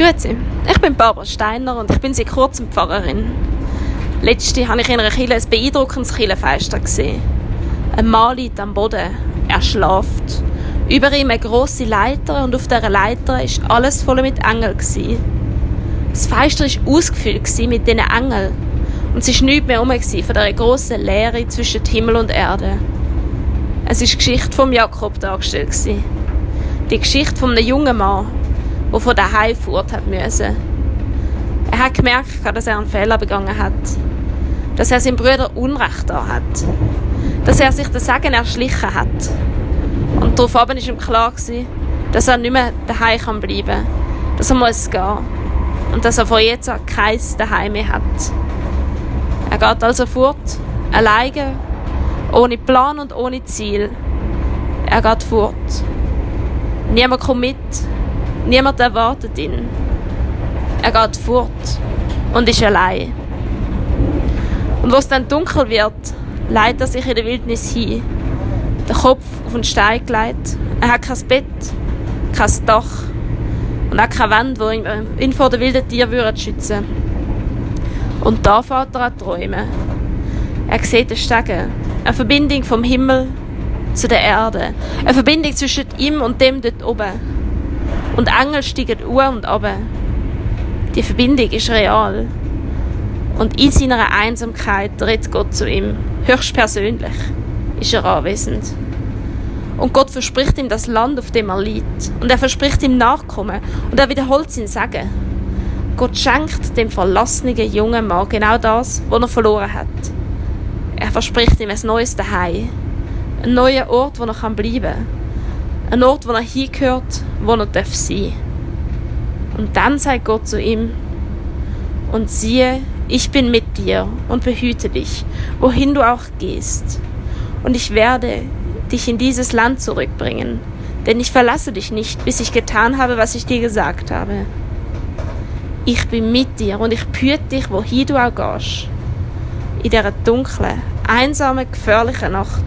Grüezi, ich bin Barbara Steiner und ich bin seit kurzem Pfarrerin. Letzte habe ich in einer Kirche ein beeindruckendes Kirchenfest gesehen. Ein Mann liegt am Boden, er schlaft. Über ihm eine grosse Leiter und auf dieser Leiter war alles voll mit Engeln. Das Fenster war ausgefüllt mit diesen Engeln und es war nichts mehr herum von dieser grossen Leere zwischen Himmel und Erde. Es war die Geschichte von Jakob dargestellt. Die Geschichte von einem jungen Mann, der von daheim fort hat müssen. Er hat gemerkt, dass er einen Fehler begangen hat. Dass er seinem Bruder Unrecht da hat. Dass er sich das Sagen erschlichen hat. Und daraufhin war ihm klar, dass er nicht mehr daheim bleiben kann. Dass er muss gehen. Und dass er von jetzt an kein Daheim mehr hat. Er geht also fort, alleine, ohne Plan und ohne Ziel. Er geht fort. Niemand kommt mit, Niemand erwartet ihn. Er geht fort und ist allein. Und was dann dunkel wird, leitet er sich in der Wildnis hin. Der Kopf auf den Stein gelegt. Er hat kein Bett, kein Dach und auch keine Wände, die ihn vor den wilden Tieren schützen Und da fährt er an träumen. Er sieht den Stegen, eine Verbindung vom Himmel zu der Erde, eine Verbindung zwischen ihm und dem dort oben. Und Engel steigen uhr und ab. Die Verbindung ist real. Und in seiner Einsamkeit redet Gott zu ihm. Höchstpersönlich ist er anwesend. Und Gott verspricht ihm das Land, auf dem er liegt. Und er verspricht ihm Nachkommen. Und er wiederholt sein Sagen. Gott schenkt dem verlassenen jungen Mann genau das, was er verloren hat. Er verspricht ihm ein neues Zuhause. Einen neuen Ort, wo er bleiben kann. Ein Ort, wo er hingehört, wo er darf sein Und dann sagt Gott zu ihm, und siehe, ich bin mit dir und behüte dich, wohin du auch gehst. Und ich werde dich in dieses Land zurückbringen, denn ich verlasse dich nicht, bis ich getan habe, was ich dir gesagt habe. Ich bin mit dir und ich behüte dich, wohin du auch gehst. In dieser dunklen, einsamen, gefährlichen Nacht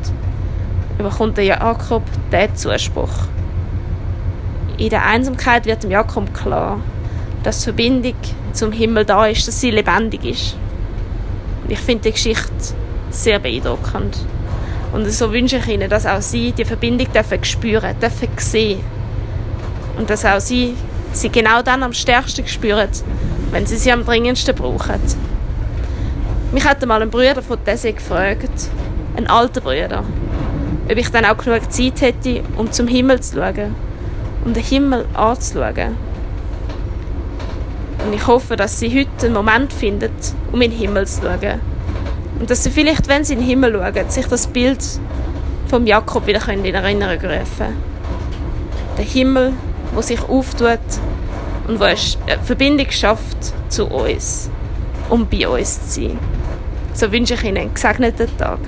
bekommt der Jakob diesen Zuspruch. In der Einsamkeit wird dem Jakob klar, dass die Verbindung zum Himmel da ist, dass sie lebendig ist. Ich finde die Geschichte sehr beeindruckend. Und so wünsche ich Ihnen, dass auch Sie die Verbindung dürfen spüren, dürfen sehen. Und dass auch Sie sie genau dann am stärksten spüren, wenn Sie sie am dringendsten brauchen. Mich hat einmal ein Bruder von Tese gefragt, ein alter Bruder, ob ich dann auch genug Zeit hätte, um zum Himmel zu schauen, um den Himmel anzuschauen. Und ich hoffe, dass sie heute einen Moment findet, um in den Himmel zu schauen. Und dass sie vielleicht, wenn sie in den Himmel schauen, sich das Bild vom Jakob wieder in Erinnerung rufen Der Himmel, wo sich auftut und wo eine Verbindung schafft zu uns, um bei uns zu sein. So wünsche ich Ihnen einen gesegneten Tag.